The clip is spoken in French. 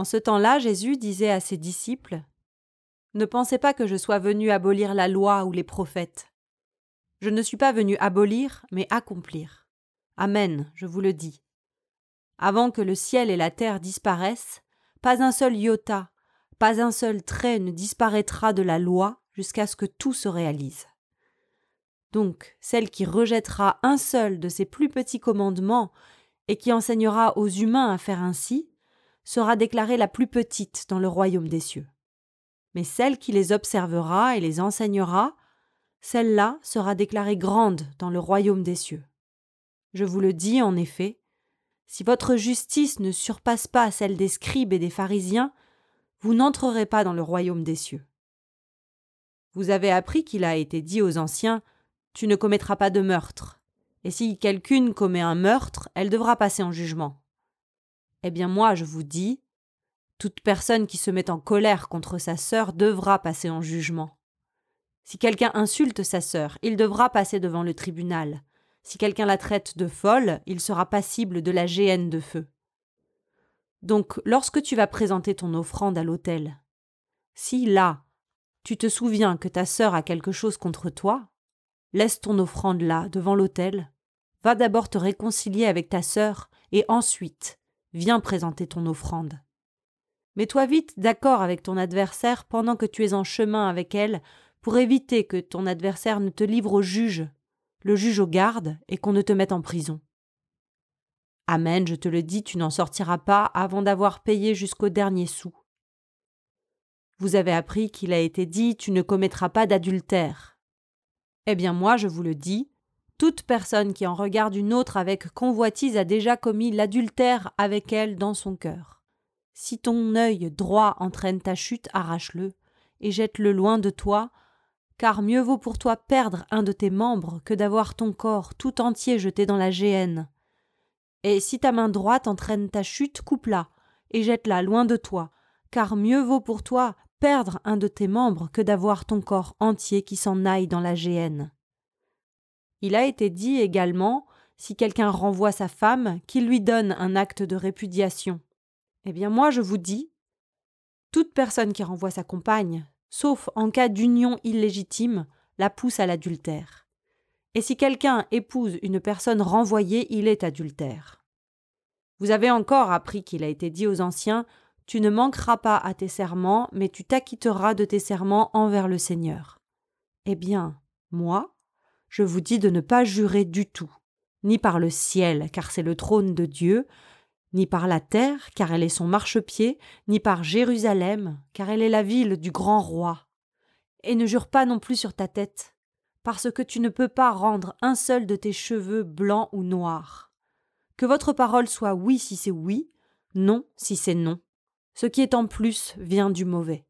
En ce temps-là, Jésus disait à ses disciples Ne pensez pas que je sois venu abolir la loi ou les prophètes. Je ne suis pas venu abolir, mais accomplir. Amen, je vous le dis. Avant que le ciel et la terre disparaissent, pas un seul iota, pas un seul trait ne disparaîtra de la loi jusqu'à ce que tout se réalise. Donc, celle qui rejettera un seul de ces plus petits commandements et qui enseignera aux humains à faire ainsi, sera déclarée la plus petite dans le royaume des cieux. Mais celle qui les observera et les enseignera, celle-là sera déclarée grande dans le royaume des cieux. Je vous le dis en effet, si votre justice ne surpasse pas celle des scribes et des pharisiens, vous n'entrerez pas dans le royaume des cieux. Vous avez appris qu'il a été dit aux anciens Tu ne commettras pas de meurtre, et si quelqu'une commet un meurtre, elle devra passer en jugement. Eh bien moi, je vous dis, toute personne qui se met en colère contre sa sœur devra passer en jugement. Si quelqu'un insulte sa sœur, il devra passer devant le tribunal. Si quelqu'un la traite de folle, il sera passible de la géhenne de feu. Donc, lorsque tu vas présenter ton offrande à l'autel, si là, tu te souviens que ta sœur a quelque chose contre toi, laisse ton offrande là, devant l'autel, va d'abord te réconcilier avec ta sœur, et ensuite viens présenter ton offrande. Mets-toi vite d'accord avec ton adversaire pendant que tu es en chemin avec elle pour éviter que ton adversaire ne te livre au juge, le juge au garde et qu'on ne te mette en prison. Amen, je te le dis, tu n'en sortiras pas avant d'avoir payé jusqu'au dernier sou. Vous avez appris qu'il a été dit Tu ne commettras pas d'adultère. Eh bien, moi, je vous le dis, toute personne qui en regarde une autre avec convoitise a déjà commis l'adultère avec elle dans son cœur. Si ton œil droit entraîne ta chute, arrache-le, et jette-le loin de toi, car mieux vaut pour toi perdre un de tes membres que d'avoir ton corps tout entier jeté dans la géhenne. Et si ta main droite entraîne ta chute, coupe-la, et jette-la loin de toi, car mieux vaut pour toi perdre un de tes membres que d'avoir ton corps entier qui s'en aille dans la géhenne. Il a été dit également, si quelqu'un renvoie sa femme, qu'il lui donne un acte de répudiation. Eh bien moi je vous dis, toute personne qui renvoie sa compagne, sauf en cas d'union illégitime, la pousse à l'adultère. Et si quelqu'un épouse une personne renvoyée, il est adultère. Vous avez encore appris qu'il a été dit aux anciens Tu ne manqueras pas à tes serments, mais tu t'acquitteras de tes serments envers le Seigneur. Eh bien, moi, je vous dis de ne pas jurer du tout, ni par le ciel, car c'est le trône de Dieu, ni par la terre, car elle est son marchepied, ni par Jérusalem, car elle est la ville du grand roi. Et ne jure pas non plus sur ta tête, parce que tu ne peux pas rendre un seul de tes cheveux blancs ou noirs. Que votre parole soit oui si c'est oui, non si c'est non. Ce qui est en plus vient du mauvais.